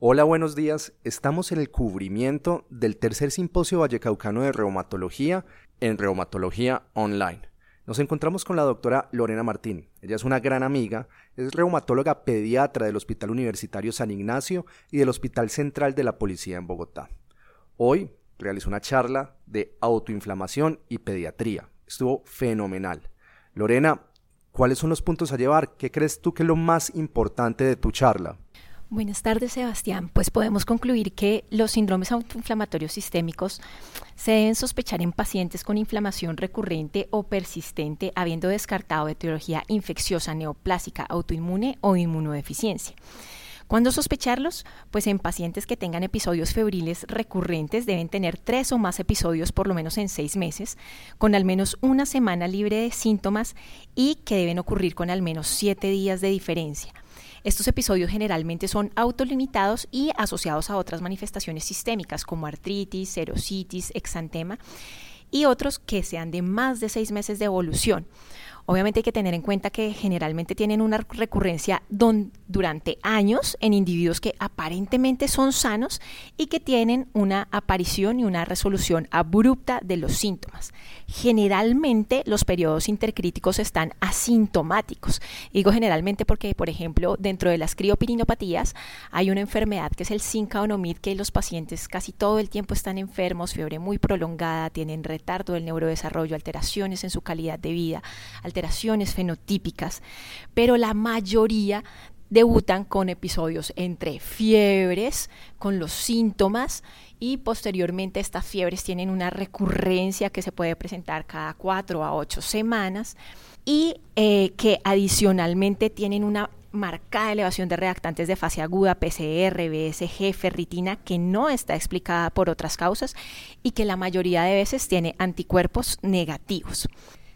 Hola, buenos días. Estamos en el cubrimiento del tercer simposio vallecaucano de reumatología en Reumatología Online. Nos encontramos con la doctora Lorena Martín. Ella es una gran amiga, es reumatóloga pediatra del Hospital Universitario San Ignacio y del Hospital Central de la Policía en Bogotá. Hoy realizó una charla de autoinflamación y pediatría. Estuvo fenomenal. Lorena, ¿cuáles son los puntos a llevar? ¿Qué crees tú que es lo más importante de tu charla? Buenas tardes, Sebastián. Pues podemos concluir que los síndromes autoinflamatorios sistémicos se deben sospechar en pacientes con inflamación recurrente o persistente, habiendo descartado etiología infecciosa, neoplásica, autoinmune o inmunodeficiencia. ¿Cuándo sospecharlos? Pues en pacientes que tengan episodios febriles recurrentes deben tener tres o más episodios por lo menos en seis meses, con al menos una semana libre de síntomas y que deben ocurrir con al menos siete días de diferencia. Estos episodios generalmente son autolimitados y asociados a otras manifestaciones sistémicas como artritis, serositis, exantema y otros que sean de más de seis meses de evolución. Obviamente hay que tener en cuenta que generalmente tienen una recurrencia durante años en individuos que aparentemente son sanos y que tienen una aparición y una resolución abrupta de los síntomas. Generalmente los periodos intercríticos están asintomáticos. Digo generalmente porque, por ejemplo, dentro de las criopirinopatías hay una enfermedad que es el sincaonomid que los pacientes casi todo el tiempo están enfermos, fiebre muy prolongada, tienen retardo del neurodesarrollo, alteraciones en su calidad de vida, alteraciones fenotípicas, pero la mayoría debutan con episodios entre fiebres, con los síntomas y posteriormente estas fiebres tienen una recurrencia que se puede presentar cada cuatro a ocho semanas y eh, que adicionalmente tienen una marcada elevación de reactantes de fase aguda, PCR, BSG, ferritina, que no está explicada por otras causas y que la mayoría de veces tiene anticuerpos negativos.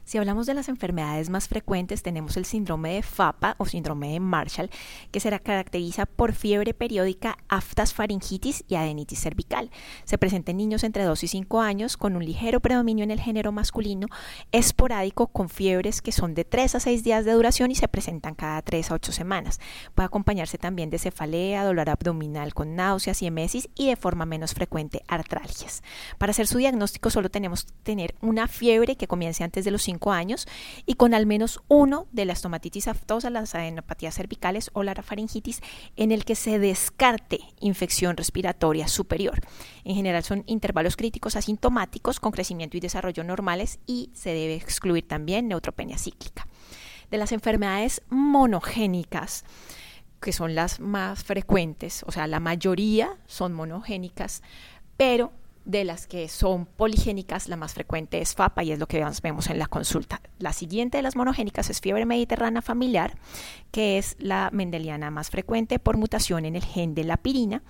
Si hablamos de las enfermedades más frecuentes, tenemos el síndrome de FAPA o síndrome de Marshall, que se caracteriza por fiebre periódica, aftas faringitis y adenitis cervical. Se presenta en niños entre 2 y 5 años con un ligero predominio en el género masculino, esporádico con fiebres que son de 3 a 6 días de duración y se presentan cada 3 a 8 semanas. Puede acompañarse también de cefalea, dolor abdominal con náuseas y emesis y de forma menos frecuente artralgias. Para hacer su diagnóstico solo tenemos que tener una fiebre que comience antes de los 5 años y con al menos uno de las estomatitis aftosa, las adenopatías cervicales o la faringitis en el que se descarte infección respiratoria superior. En general son intervalos críticos asintomáticos con crecimiento y desarrollo normales y se debe excluir también neutropenia cíclica. De las enfermedades monogénicas, que son las más frecuentes, o sea, la mayoría son monogénicas, pero de las que son poligénicas, la más frecuente es FAPA y es lo que vemos en la consulta. La siguiente de las monogénicas es fiebre mediterránea familiar, que es la mendeliana más frecuente por mutación en el gen de la pirina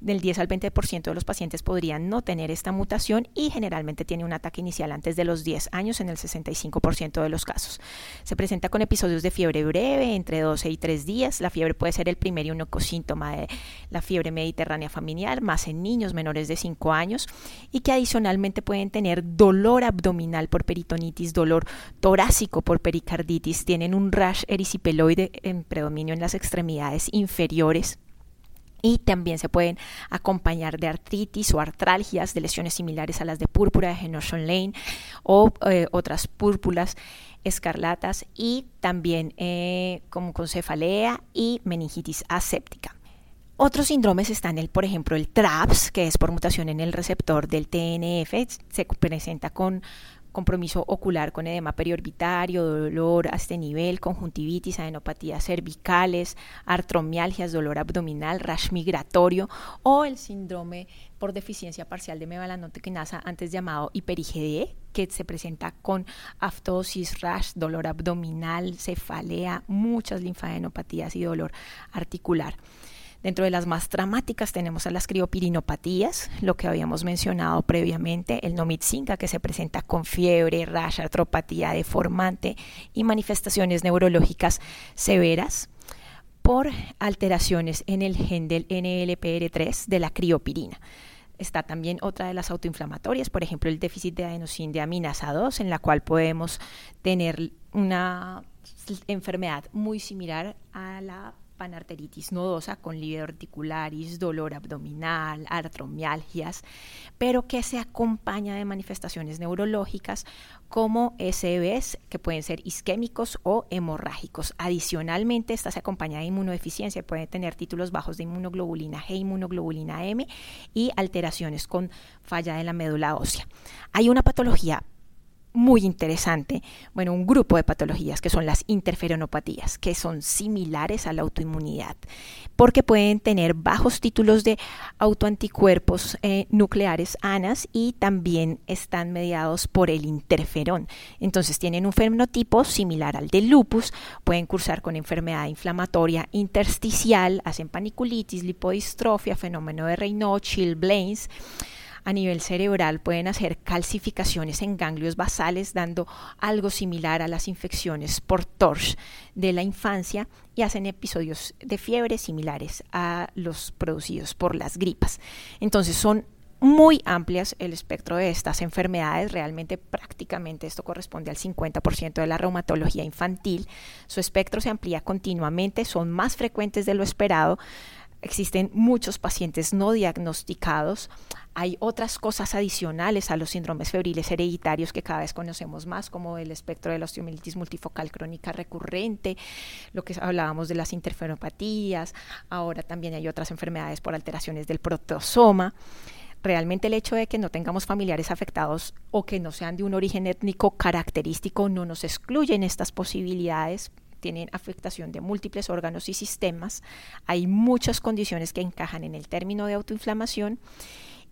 del 10 al 20% de los pacientes podrían no tener esta mutación y generalmente tiene un ataque inicial antes de los 10 años en el 65% de los casos. Se presenta con episodios de fiebre breve, entre 12 y 3 días. La fiebre puede ser el primer y único síntoma de la fiebre mediterránea familiar, más en niños menores de 5 años y que adicionalmente pueden tener dolor abdominal por peritonitis, dolor torácico por pericarditis, tienen un rash ericipeloide en predominio en las extremidades inferiores y también se pueden acompañar de artritis o artralgias, de lesiones similares a las de púrpura de Lane o eh, otras púrpuras escarlatas y también eh, como con cefalea y meningitis aséptica. Otros síndromes están, el, por ejemplo, el TRAPS, que es por mutación en el receptor del TNF, se presenta con compromiso ocular con edema periorbitario, dolor a este nivel, conjuntivitis, adenopatías cervicales, artromialgias, dolor abdominal, rash migratorio o el síndrome por deficiencia parcial de mevalanotequinasa, antes llamado hiperigde, que se presenta con aftosis, rash, dolor abdominal, cefalea, muchas linfadenopatías y dolor articular. Dentro de las más dramáticas tenemos a las criopirinopatías, lo que habíamos mencionado previamente, el nomitzinca que se presenta con fiebre, rash, artropatía deformante y manifestaciones neurológicas severas por alteraciones en el gen del NLPR3 de la criopirina. Está también otra de las autoinflamatorias, por ejemplo, el déficit de adenosín de aminasa 2, en la cual podemos tener una enfermedad muy similar a la panarteritis nodosa con articularis, dolor abdominal, artromialgias, pero que se acompaña de manifestaciones neurológicas como SBs que pueden ser isquémicos o hemorrágicos. Adicionalmente, esta se acompaña de inmunodeficiencia, puede tener títulos bajos de inmunoglobulina G, inmunoglobulina M y alteraciones con falla de la médula ósea. Hay una patología muy interesante, bueno, un grupo de patologías que son las interferonopatías, que son similares a la autoinmunidad, porque pueden tener bajos títulos de autoanticuerpos eh, nucleares ANAS y también están mediados por el interferón. Entonces tienen un fenotipo similar al del lupus, pueden cursar con enfermedad inflamatoria intersticial, hacen paniculitis, lipodistrofia, fenómeno de Raynaud, Chill-Blains, a nivel cerebral pueden hacer calcificaciones en ganglios basales, dando algo similar a las infecciones por TORCH de la infancia y hacen episodios de fiebre similares a los producidos por las gripas. Entonces son muy amplias el espectro de estas enfermedades. Realmente prácticamente esto corresponde al 50% de la reumatología infantil. Su espectro se amplía continuamente, son más frecuentes de lo esperado. Existen muchos pacientes no diagnosticados. Hay otras cosas adicionales a los síndromes febriles hereditarios que cada vez conocemos más, como el espectro de la osteomielitis multifocal crónica recurrente, lo que hablábamos de las interferopatías, ahora también hay otras enfermedades por alteraciones del protosoma realmente el hecho de que no tengamos familiares afectados o que no sean de un origen étnico característico no nos excluyen estas posibilidades tienen afectación de múltiples órganos y sistemas. Hay muchas condiciones que encajan en el término de autoinflamación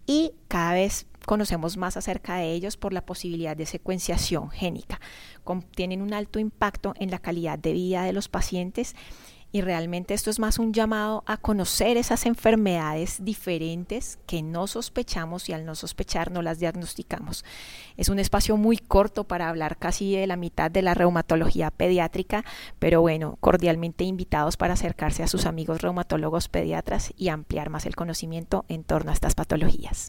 y cada vez conocemos más acerca de ellos por la posibilidad de secuenciación génica. Tienen un alto impacto en la calidad de vida de los pacientes y realmente esto es más un llamado a conocer esas enfermedades diferentes que no sospechamos y al no sospechar no las diagnosticamos. Es un espacio muy corto para hablar casi de la mitad de la reumatología pediátrica, pero bueno, cordialmente invitados para acercarse a sus amigos reumatólogos pediatras y ampliar más el conocimiento en torno a estas patologías.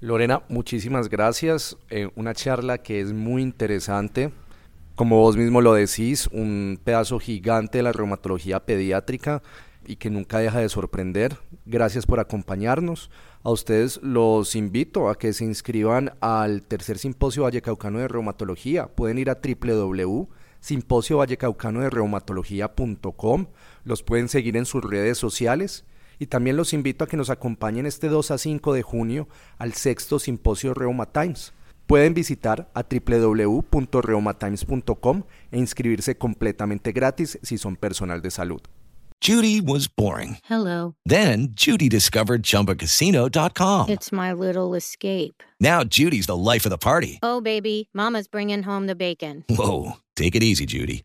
Lorena, muchísimas gracias. Eh, una charla que es muy interesante como vos mismo lo decís, un pedazo gigante de la reumatología pediátrica y que nunca deja de sorprender. Gracias por acompañarnos. A ustedes los invito a que se inscriban al tercer simposio Vallecaucano de Reumatología. Pueden ir a www.simposio-vallecaucano-de-reumatología.com. Los pueden seguir en sus redes sociales. Y también los invito a que nos acompañen este 2 a 5 de junio al sexto simposio Reuma Times Pueden visitar a www.reumatimes.com e inscribirse completamente gratis si son personal de salud. Judy was boring. Hello. Then Judy discovered chumbacasino.com. It's my little escape. Now Judy's the life of the party. Oh baby, mama's bringing home the bacon. Whoa, take it easy Judy.